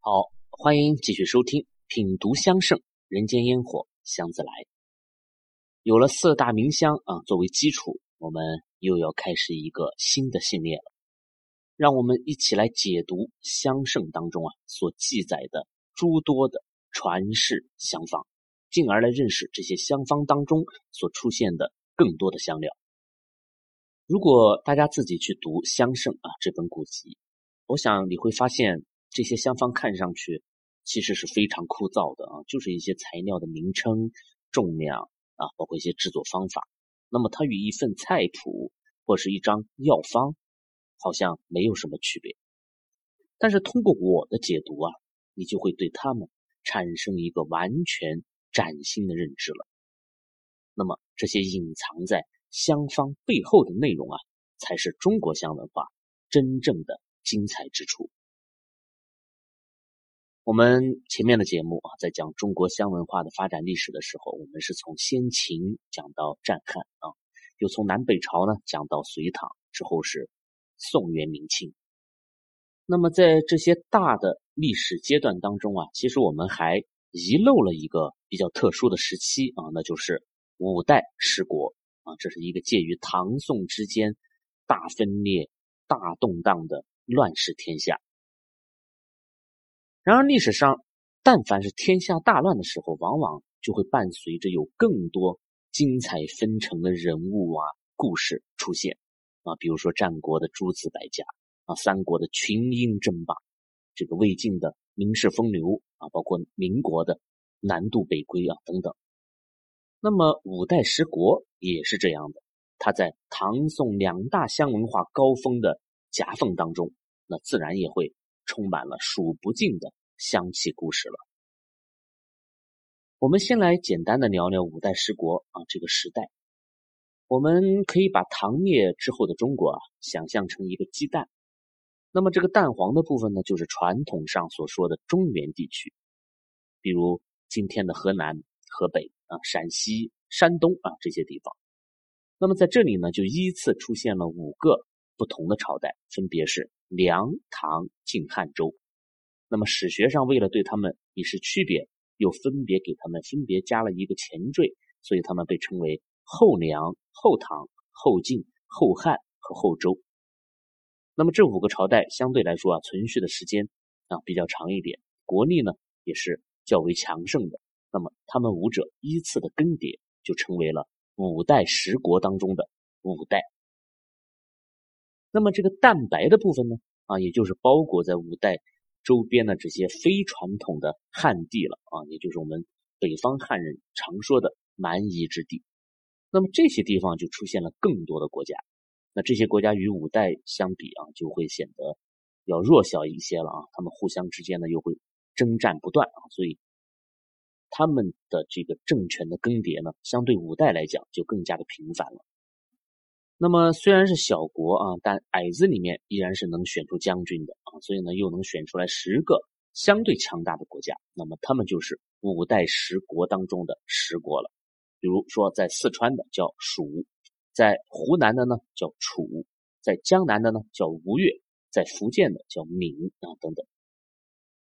好，欢迎继续收听《品读香盛人间烟火香自来》。有了四大名香啊作为基础，我们又要开始一个新的系列了。让我们一起来解读香盛当中啊所记载的诸多的传世香方，进而来认识这些香方当中所出现的更多的香料。如果大家自己去读《香盛》啊这本古籍，我想你会发现。这些香方看上去其实是非常枯燥的啊，就是一些材料的名称、重量啊，包括一些制作方法。那么它与一份菜谱或是一张药方好像没有什么区别。但是通过我的解读啊，你就会对他们产生一个完全崭新的认知了。那么这些隐藏在香方背后的内容啊，才是中国香文化真正的精彩之处。我们前面的节目啊，在讲中国香文化的发展历史的时候，我们是从先秦讲到战汉啊，又从南北朝呢讲到隋唐，之后是宋元明清。那么在这些大的历史阶段当中啊，其实我们还遗漏了一个比较特殊的时期啊，那就是五代十国啊，这是一个介于唐宋之间大分裂、大动荡的乱世天下。然而，历史上但凡是天下大乱的时候，往往就会伴随着有更多精彩纷呈的人物啊、故事出现啊，比如说战国的诸子百家啊，三国的群英争霸，这个魏晋的名士风流啊，包括民国的南渡北归啊等等。那么五代十国也是这样的，它在唐宋两大香文化高峰的夹缝当中，那自然也会充满了数不尽的。香气故事了。我们先来简单的聊聊五代十国啊这个时代。我们可以把唐灭之后的中国啊想象成一个鸡蛋，那么这个蛋黄的部分呢，就是传统上所说的中原地区，比如今天的河南、河北啊、陕西、山东啊这些地方。那么在这里呢，就依次出现了五个不同的朝代，分别是梁、唐、晋、汉、周。那么史学上为了对他们以示区别，又分别给他们分别加了一个前缀，所以他们被称为后梁、后唐、后晋、后汉和后周。那么这五个朝代相对来说啊，存续的时间啊比较长一点，国力呢也是较为强盛的。那么他们五者依次的更迭，就成为了五代十国当中的五代。那么这个蛋白的部分呢啊，也就是包裹在五代。周边的这些非传统的汉地了啊，也就是我们北方汉人常说的蛮夷之地。那么这些地方就出现了更多的国家。那这些国家与五代相比啊，就会显得要弱小一些了啊。他们互相之间呢又会征战不断啊，所以他们的这个政权的更迭呢，相对五代来讲就更加的频繁了。那么虽然是小国啊，但矮子里面依然是能选出将军的啊，所以呢又能选出来十个相对强大的国家。那么他们就是五代十国当中的十国了。比如说在四川的叫蜀，在湖南的呢叫楚，在江南的呢叫吴越，在福建的叫闽啊等等。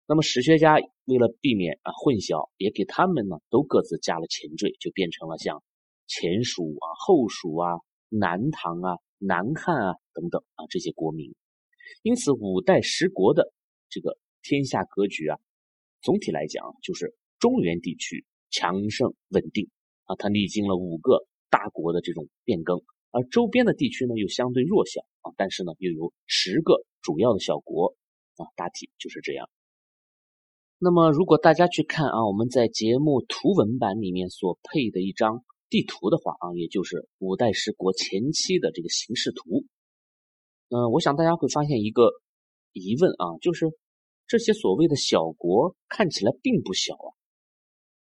那么史学家为了避免啊混淆，也给他们呢都各自加了前缀，就变成了像前蜀啊、后蜀啊。南唐啊、南汉啊等等啊这些国名，因此五代十国的这个天下格局啊，总体来讲就是中原地区强盛稳定啊，它历经了五个大国的这种变更，而周边的地区呢又相对弱小啊，但是呢又有十个主要的小国啊，大体就是这样。那么如果大家去看啊，我们在节目图文版里面所配的一张。地图的话啊，也就是五代十国前期的这个形势图。嗯，我想大家会发现一个疑问啊，就是这些所谓的小国看起来并不小啊，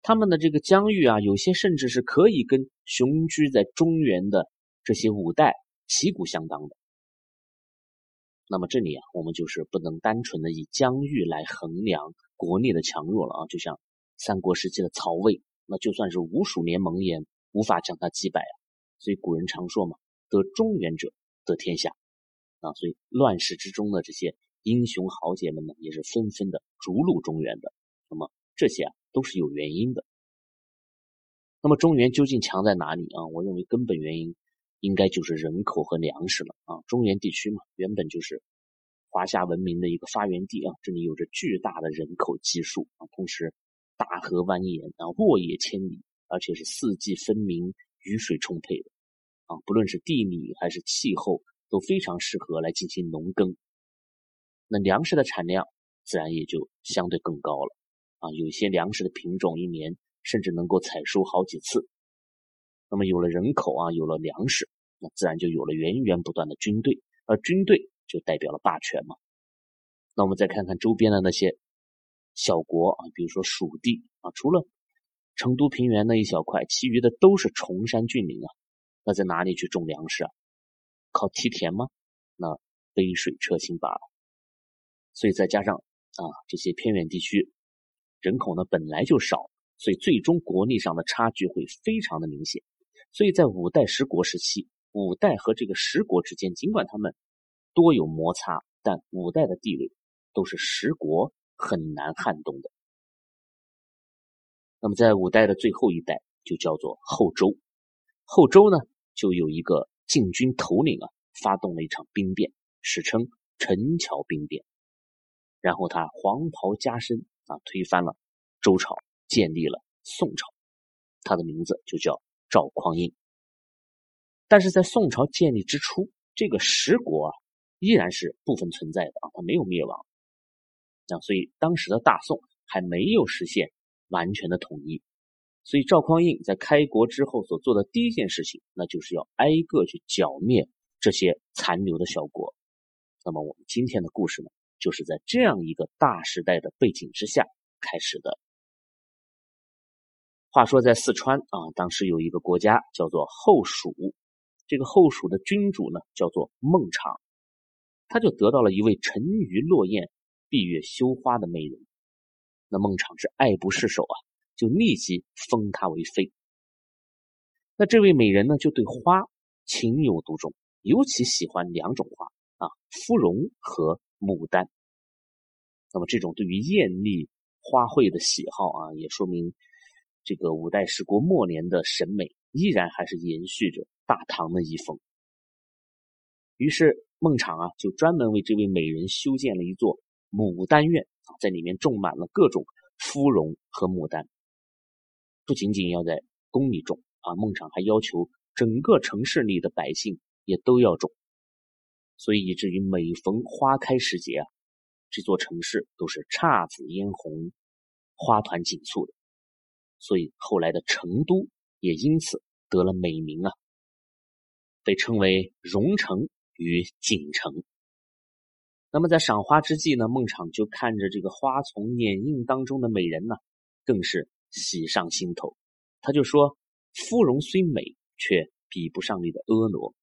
他们的这个疆域啊，有些甚至是可以跟雄居在中原的这些五代旗鼓相当的。那么这里啊，我们就是不能单纯的以疆域来衡量国力的强弱了啊，就像三国时期的曹魏，那就算是吴蜀联盟也。无法将他击败啊，所以古人常说嘛，得中原者得天下啊，所以乱世之中的这些英雄豪杰们呢也是纷纷的逐鹿中原的。那么这些啊都是有原因的。那么中原究竟强在哪里啊？我认为根本原因应该就是人口和粮食了啊。中原地区嘛，原本就是华夏文明的一个发源地啊，这里有着巨大的人口基数啊，同时大河蜿蜒啊，沃野千里，而且是四季分明、雨水充沛的啊。不论是地理还是气候，都非常适合来进行农耕。那粮食的产量自然也就相对更高了啊。有些粮食的品种一年。甚至能够采收好几次。那么有了人口啊，有了粮食，那自然就有了源源不断的军队，而军队就代表了霸权嘛。那我们再看看周边的那些小国啊，比如说蜀地啊，除了成都平原那一小块，其余的都是崇山峻岭啊。那在哪里去种粮食啊？靠梯田吗？那杯水车薪罢了。所以再加上啊，这些偏远地区人口呢本来就少。所以最终国力上的差距会非常的明显，所以在五代十国时期，五代和这个十国之间，尽管他们多有摩擦，但五代的地位都是十国很难撼动的。那么在五代的最后一代就叫做后周，后周呢就有一个禁军头领啊，发动了一场兵变，史称陈桥兵变，然后他黄袍加身啊，推翻了周朝。建立了宋朝，他的名字就叫赵匡胤。但是在宋朝建立之初，这个十国啊依然是部分存在的啊，它没有灭亡。那所以当时的大宋还没有实现完全的统一。所以赵匡胤在开国之后所做的第一件事情，那就是要挨个去剿灭这些残留的小国。那么我们今天的故事呢，就是在这样一个大时代的背景之下开始的。话说在四川啊，当时有一个国家叫做后蜀，这个后蜀的君主呢叫做孟昶，他就得到了一位沉鱼落雁、闭月羞花的美人。那孟昶是爱不释手啊，就立即封她为妃。那这位美人呢，就对花情有独钟，尤其喜欢两种花啊，芙蓉和牡丹。那么这种对于艳丽花卉的喜好啊，也说明。这个五代十国末年的审美依然还是延续着大唐的遗风。于是孟昶啊，就专门为这位美人修建了一座牡丹院，在里面种满了各种芙蓉和牡丹。不仅仅要在宫里种啊，孟昶还要求整个城市里的百姓也都要种。所以以至于每逢花开时节啊，这座城市都是姹紫嫣红，花团锦簇的。所以后来的成都也因此得了美名啊，被称为蓉城与锦城。那么在赏花之际呢，孟昶就看着这个花丛掩映当中的美人呢，更是喜上心头。他就说：“芙蓉虽美，却比不上你的婀娜；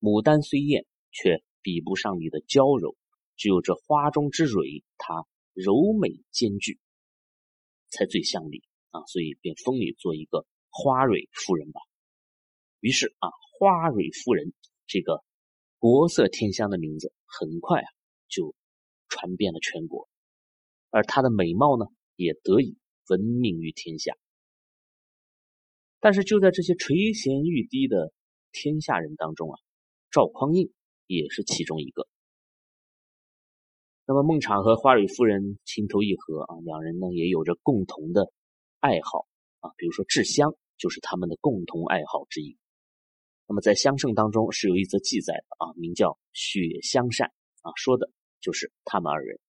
牡丹虽艳，却比不上你的娇柔。只有这花中之蕊，它柔美兼具，才最像你。”啊，所以便封你做一个花蕊夫人吧。于是啊，花蕊夫人这个国色天香的名字很快啊就传遍了全国，而她的美貌呢也得以闻名于天下。但是就在这些垂涎欲滴的天下人当中啊，赵匡胤也是其中一个。那么孟昶和花蕊夫人情投意合啊，两人呢也有着共同的。爱好啊，比如说制香，就是他们的共同爱好之一。那么在香圣当中是有一则记载的啊，名叫《雪香扇》啊，说的就是他们二人。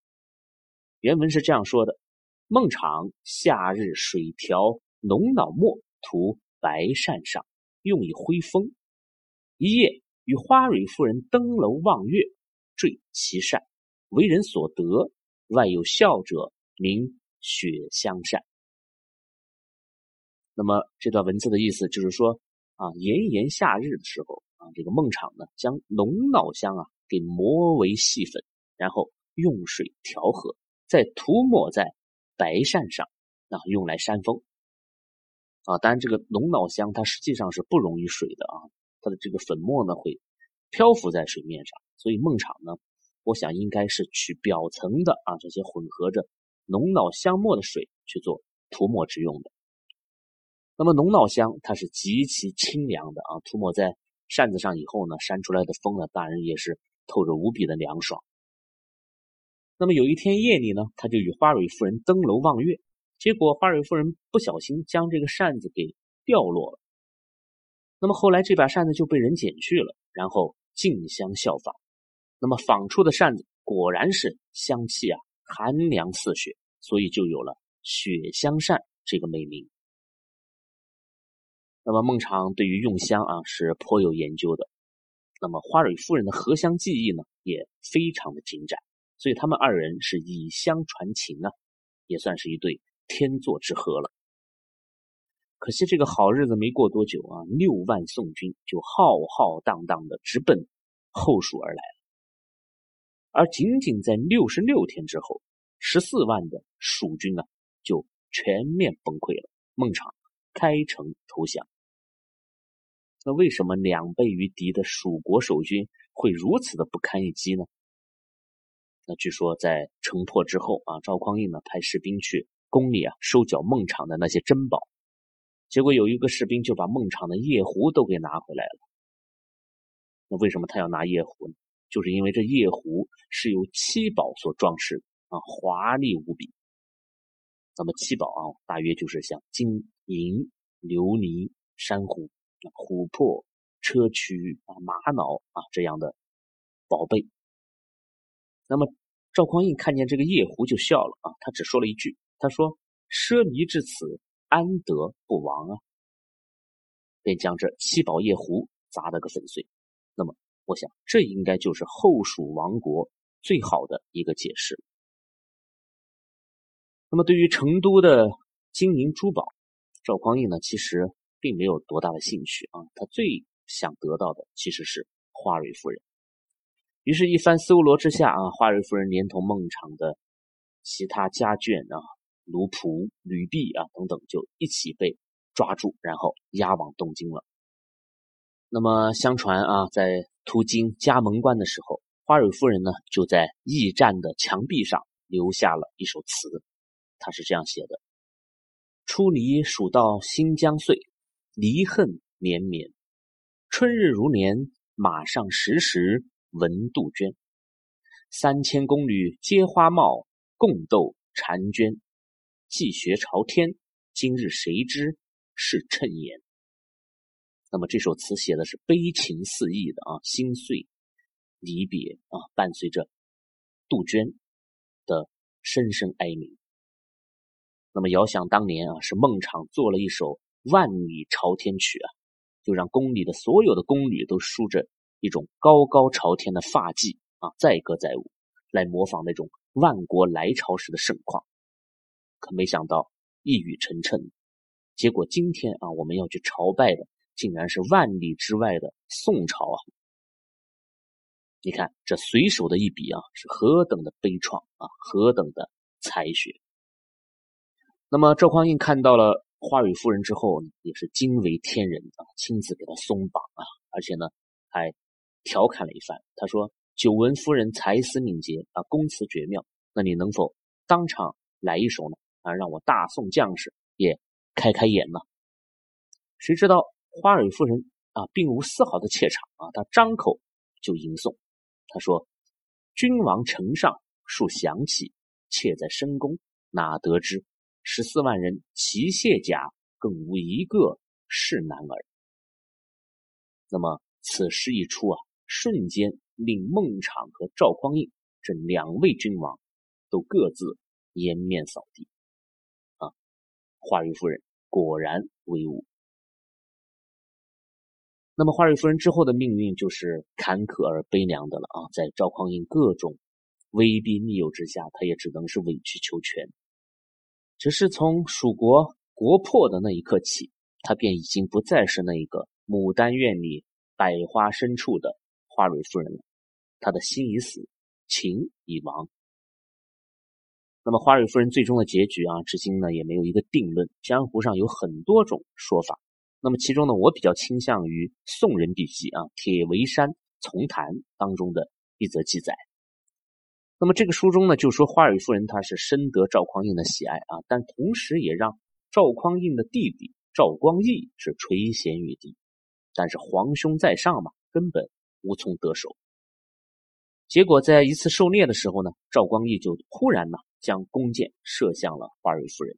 原文是这样说的：孟昶夏日水调浓脑墨涂白扇上，用以挥风。一夜与花蕊夫人登楼望月，坠其扇，为人所得。外有笑者，名雪香扇。那么这段文字的意思就是说啊，炎炎夏日的时候啊，这个孟昶呢将龙脑香啊给磨为细粉，然后用水调和，再涂抹在白扇上，啊用来扇风。啊，当然这个龙脑香它实际上是不溶于水的啊，它的这个粉末呢会漂浮在水面上，所以孟昶呢我想应该是取表层的啊这些混合着龙脑香末的水去做涂抹之用的。那么龙脑香它是极其清凉的啊，涂抹在扇子上以后呢，扇出来的风呢，当然也是透着无比的凉爽。那么有一天夜里呢，他就与花蕊夫人登楼望月，结果花蕊夫人不小心将这个扇子给掉落了。那么后来这把扇子就被人捡去了，然后竞相效仿。那么仿出的扇子果然是香气啊，寒凉似雪，所以就有了雪香扇这个美名。那么孟昶对于用香啊是颇有研究的，那么花蕊夫人的合香技艺呢也非常的精湛，所以他们二人是以香传情啊，也算是一对天作之合了。可惜这个好日子没过多久啊，六万宋军就浩浩荡荡的直奔后蜀而来，而仅仅在六十六天之后，十四万的蜀军啊就全面崩溃了，孟昶开城投降。那为什么两倍于敌的蜀国守军会如此的不堪一击呢？那据说在城破之后啊，赵匡胤呢派士兵去宫里啊收缴孟昶的那些珍宝，结果有一个士兵就把孟昶的夜壶都给拿回来了。那为什么他要拿夜壶呢？就是因为这夜壶是由七宝所装饰啊，华丽无比。那么七宝啊，大约就是像金银琉璃珊瑚。琥珀、砗磲啊、玛瑙啊这样的宝贝。那么赵匡胤看见这个夜壶就笑了啊，他只说了一句：“他说奢靡至此，安得不亡啊？”便将这七宝夜壶砸了个粉碎。那么我想，这应该就是后蜀王国最好的一个解释。那么对于成都的金银珠宝，赵匡胤呢，其实。并没有多大的兴趣啊，他最想得到的其实是花蕊夫人。于是，一番搜罗之下啊，花蕊夫人连同孟昶的其他家眷啊、奴仆、女婢啊等等，就一起被抓住，然后押往东京了。那么，相传啊，在途经嘉门关的时候，花蕊夫人呢就在驿站的墙壁上留下了一首词，她是这样写的：“出离蜀道新疆碎。”离恨绵绵，春日如年，马上时时闻杜鹃。三千宫女皆花帽，共斗婵娟。既学朝天，今日谁知是谶言？那么这首词写的是悲情四溢的啊，心碎离别啊，伴随着杜鹃的声声哀鸣。那么遥想当年啊，是孟昶做了一首。万里朝天曲啊，就让宫里的所有的宫女都梳着一种高高朝天的发髻啊，载歌载舞，来模仿那种万国来朝时的盛况。可没想到一语成谶，结果今天啊，我们要去朝拜的，竟然是万里之外的宋朝啊！你看这随手的一笔啊，是何等的悲怆啊，何等的才学。那么赵匡胤看到了。花蕊夫人之后呢，也是惊为天人啊，亲自给她松绑啊，而且呢还调侃了一番。他说：“久闻夫人才思敏捷啊，公词绝妙，那你能否当场来一首呢？啊，让我大宋将士也开开眼呢？”谁知道花蕊夫人啊，并无丝毫的怯场啊，她张口就吟诵。她说：“君王城上数响起，妾在深宫哪得知？”十四万人齐卸甲，更无一个是男儿。那么此诗一出啊，瞬间令孟昶和赵匡胤这两位君王都各自颜面扫地。啊，花蕊夫人果然威武。那么花蕊夫人之后的命运就是坎坷而悲凉的了啊，在赵匡胤各种威逼利诱之下，他也只能是委曲求全。只是从蜀国国破的那一刻起，他便已经不再是那一个牡丹院里百花深处的花蕊夫人了。他的心已死，情已亡。那么花蕊夫人最终的结局啊，至今呢也没有一个定论。江湖上有很多种说法。那么其中呢，我比较倾向于宋人笔记啊《铁围山丛谈》当中的一则记载。那么这个书中呢，就说花蕊夫人她是深得赵匡胤的喜爱啊，但同时也让赵匡胤的弟弟赵光义是垂涎欲滴。但是皇兄在上嘛，根本无从得手。结果在一次狩猎的时候呢，赵光义就忽然呢将弓箭射向了花蕊夫人，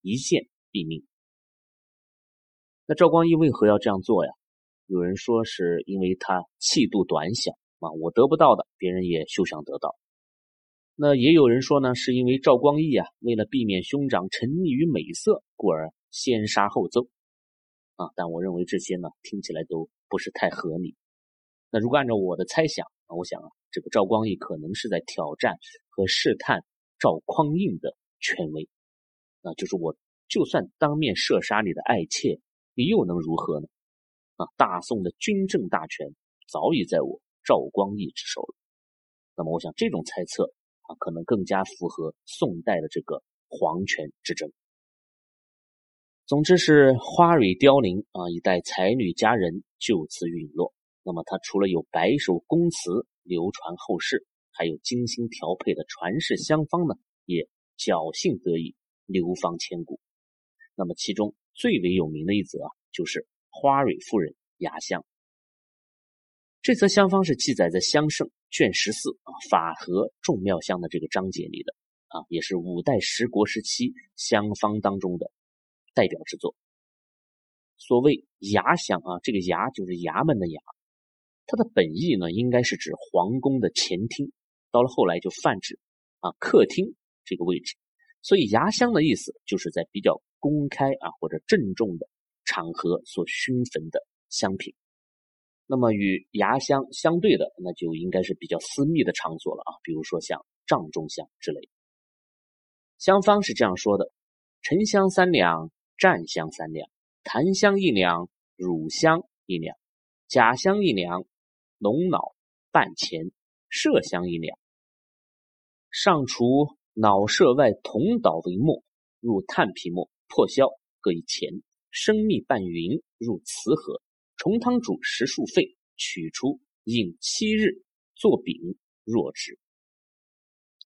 一箭毙命。那赵光义为何要这样做呀？有人说是因为他气度短小啊，我得不到的，别人也休想得到。那也有人说呢，是因为赵光义啊，为了避免兄长沉溺于美色，故而先杀后奏。啊，但我认为这些呢，听起来都不是太合理。那如果按照我的猜想啊，我想啊，这个赵光义可能是在挑战和试探赵匡胤的权威。啊，就是我就算当面射杀你的爱妾，你又能如何呢？啊，大宋的军政大权早已在我赵光义之手了。那么，我想这种猜测啊，可能更加符合宋代的这个皇权之争。总之是花蕊凋零啊，一代才女佳人就此陨落。那么她除了有百首宫词流传后世，还有精心调配的传世香方呢，也侥幸得以流芳千古。那么其中最为有名的一则啊，就是花蕊夫人压香。这则香方是记载在《香圣》卷十四啊“法和众妙香”的这个章节里的啊，也是五代十国时期香方当中的。代表之作。所谓衙香啊，这个衙就是衙门的衙，它的本意呢，应该是指皇宫的前厅，到了后来就泛指啊客厅这个位置。所以牙香的意思就是在比较公开啊或者郑重的场合所熏焚的香品。那么与牙香相对的，那就应该是比较私密的场所了啊，比如说像帐中香之类。香方是这样说的：沉香三两。占香三两，檀香一两，乳香一两，假香一两，龙脑半钱，麝香一两。上除脑麝外，同捣为末，入炭皮末，破销各一钱。生蜜拌匀，入瓷盒，重汤煮十数沸，取出饮七日，做饼若之。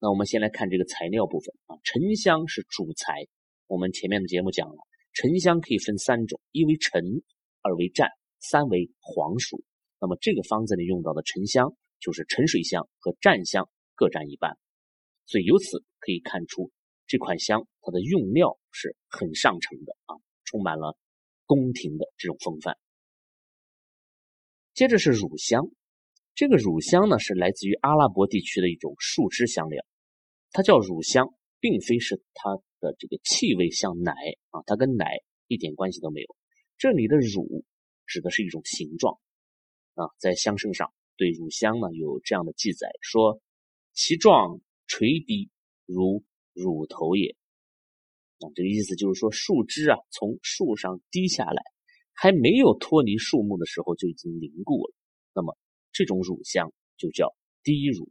那我们先来看这个材料部分啊，沉香是主材，我们前面的节目讲了。沉香可以分三种，一为沉，二为占，三为黄熟。那么这个方子里用到的沉香，就是沉水香和占香各占一半。所以由此可以看出，这款香它的用料是很上乘的啊，充满了宫廷的这种风范。接着是乳香，这个乳香呢是来自于阿拉伯地区的一种树脂香料，它叫乳香，并非是它。的这个气味像奶啊，它跟奶一点关系都没有。这里的乳指的是一种形状啊，在香圣上对乳香呢有这样的记载，说其状垂滴如乳头也。啊，这个意思就是说树枝啊从树上滴下来，还没有脱离树木的时候就已经凝固了。那么这种乳香就叫滴乳。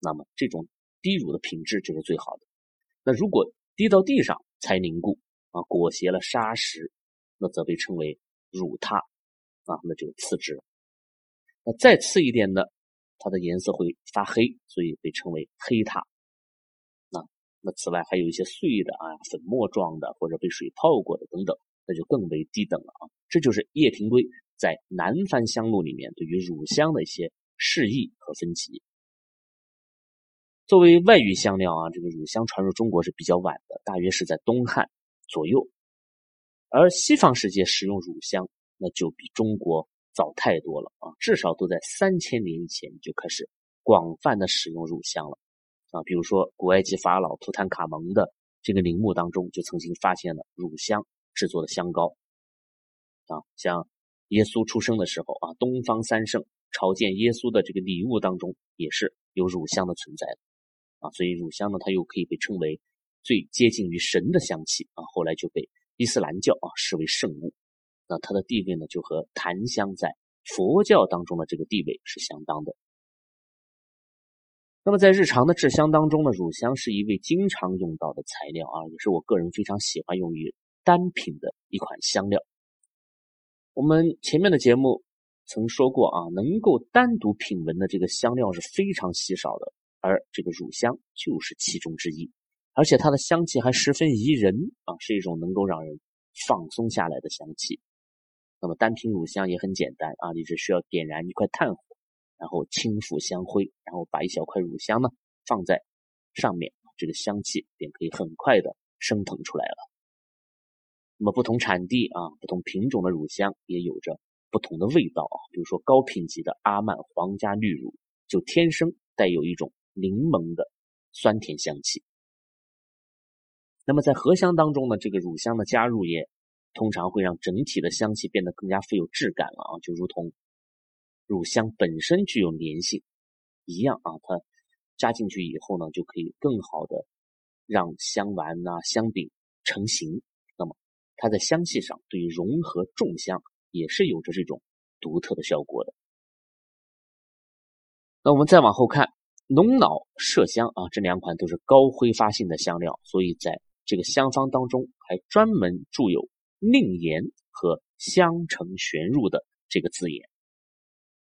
那么这种滴乳的品质就是最好的。那如果滴到地上才凝固啊，裹挟了砂石，那则被称为乳榻啊，那就次之了。那再次一点的，它的颜色会发黑，所以被称为黑塔。那那此外还有一些碎的啊，粉末状的或者被水泡过的等等，那就更为低等了啊。这就是叶廷圭在《南番香录》里面对于乳香的一些释义和分级。作为外域香料啊，这个乳香传入中国是比较晚的，大约是在东汉左右。而西方世界使用乳香，那就比中国早太多了啊，至少都在三千年以前就开始广泛的使用乳香了啊。比如说，古埃及法老图坦卡蒙的这个陵墓当中，就曾经发现了乳香制作的香膏啊。像耶稣出生的时候啊，东方三圣朝见耶稣的这个礼物当中，也是有乳香的存在的。啊，所以乳香呢，它又可以被称为最接近于神的香气啊。后来就被伊斯兰教啊视为圣物，那它的地位呢，就和檀香在佛教当中的这个地位是相当的。那么在日常的制香当中呢，乳香是一味经常用到的材料啊，也是我个人非常喜欢用于单品的一款香料。我们前面的节目曾说过啊，能够单独品闻的这个香料是非常稀少的。而这个乳香就是其中之一，而且它的香气还十分宜人啊，是一种能够让人放松下来的香气。那么单品乳香也很简单啊，你只需要点燃一块炭火，然后轻拂香灰，然后把一小块乳香呢放在上面，这个香气便可以很快的升腾出来了。那么不同产地啊，不同品种的乳香也有着不同的味道啊。比如说高品级的阿曼皇家绿乳，就天生带有一种柠檬的酸甜香气。那么在荷香当中呢，这个乳香的加入也。通常会让整体的香气变得更加富有质感了啊，就如同乳香本身具有粘性一样啊，它加进去以后呢，就可以更好的让香丸呐、香饼成型。那么它在香气上对于融合重香也是有着这种独特的效果的。那我们再往后看，龙脑、麝香啊，这两款都是高挥发性的香料，所以在这个香方当中还专门注有。另研和香橙旋入的这个字眼，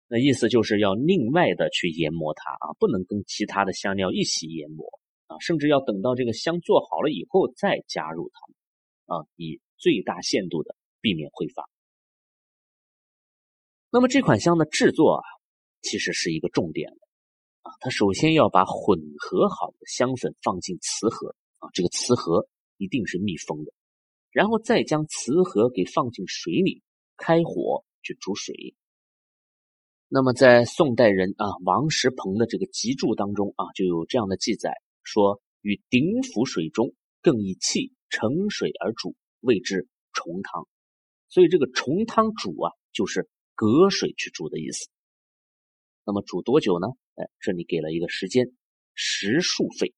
那意思就是要另外的去研磨它啊，不能跟其他的香料一起研磨啊，甚至要等到这个香做好了以后再加入它啊，以最大限度的避免挥发。那么这款香的制作啊，其实是一个重点啊，它首先要把混合好的香粉放进瓷盒啊，这个瓷盒一定是密封的。然后再将瓷盒给放进水里，开火去煮水。那么在宋代人啊王石鹏的这个集注当中啊，就有这样的记载，说与鼎釜水中更以气盛水而煮，谓之重汤。所以这个重汤煮啊，就是隔水去煮的意思。那么煮多久呢？哎，这里给了一个时间，十数沸。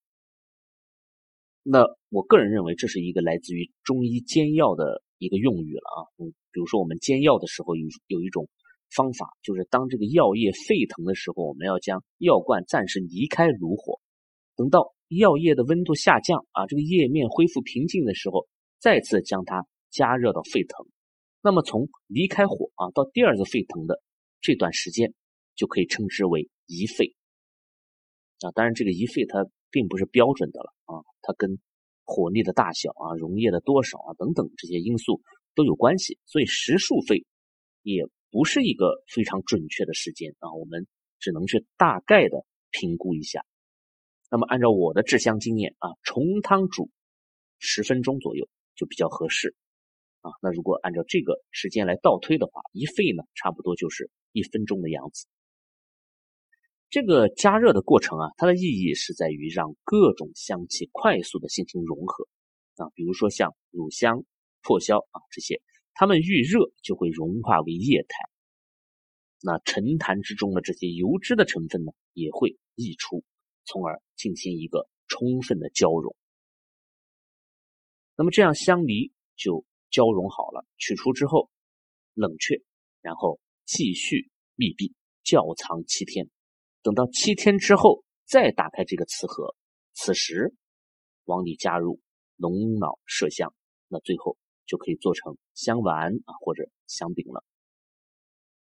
那我个人认为，这是一个来自于中医煎药的一个用语了啊。嗯，比如说我们煎药的时候有有一种方法，就是当这个药液沸腾的时候，我们要将药罐暂时离开炉火，等到药液的温度下降啊，这个液面恢复平静的时候，再次将它加热到沸腾。那么从离开火啊到第二次沸腾的这段时间，就可以称之为一沸。啊，当然这个一沸它。并不是标准的了啊，它跟火力的大小啊、溶液的多少啊等等这些因素都有关系，所以时数沸也不是一个非常准确的时间啊，我们只能去大概的评估一下。那么按照我的制香经验啊，重汤煮十分钟左右就比较合适啊。那如果按照这个时间来倒推的话，一沸呢差不多就是一分钟的样子。这个加热的过程啊，它的意义是在于让各种香气快速的进行融合啊，比如说像乳香、破香啊这些，它们遇热就会融化为液态，那沉檀之中的这些油脂的成分呢，也会溢出，从而进行一个充分的交融。那么这样香梨就交融好了，取出之后冷却，然后继续密闭窖藏七天。等到七天之后，再打开这个瓷盒，此时往里加入龙脑麝香，那最后就可以做成香丸啊或者香饼了。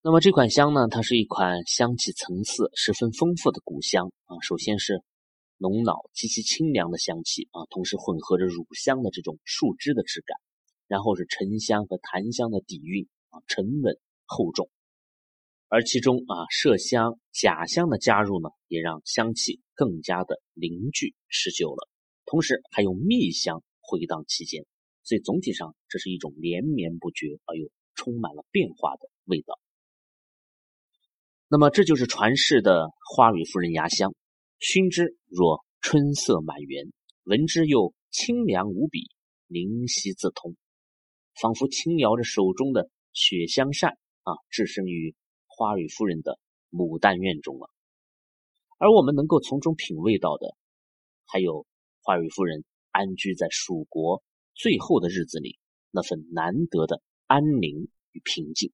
那么这款香呢，它是一款香气层次十分丰富的古香啊。首先是龙脑极其清凉的香气啊，同时混合着乳香的这种树枝的质感，然后是沉香和檀香的底蕴啊，沉稳厚重。而其中啊，麝香、甲香的加入呢，也让香气更加的凝聚持久了。同时还有蜜香回荡其间，所以总体上这是一种连绵不绝而又充满了变化的味道。那么这就是传世的花蕊夫人牙香，熏之若春色满园，闻之又清凉无比，灵犀自通，仿佛轻摇着手中的雪香扇啊，置身于。花蕊夫人的牡丹院中了，而我们能够从中品味到的，还有花蕊夫人安居在蜀国最后的日子里那份难得的安宁与平静。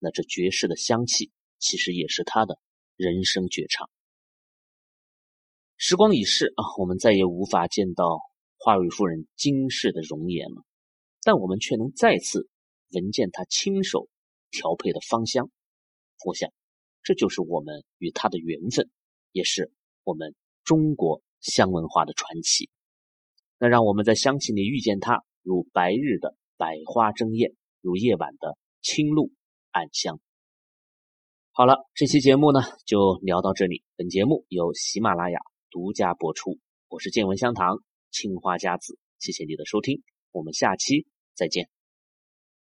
那这绝世的香气，其实也是她的人生绝唱。时光已逝啊，我们再也无法见到花蕊夫人今世的容颜了，但我们却能再次闻见她亲手调配的芳香。我想，这就是我们与他的缘分，也是我们中国香文化的传奇。那让我们在香气里遇见它，如白日的百花争艳，如夜晚的清露暗香。好了，这期节目呢就聊到这里。本节目由喜马拉雅独家播出，我是见闻香堂青花家子，谢谢你的收听，我们下期再见。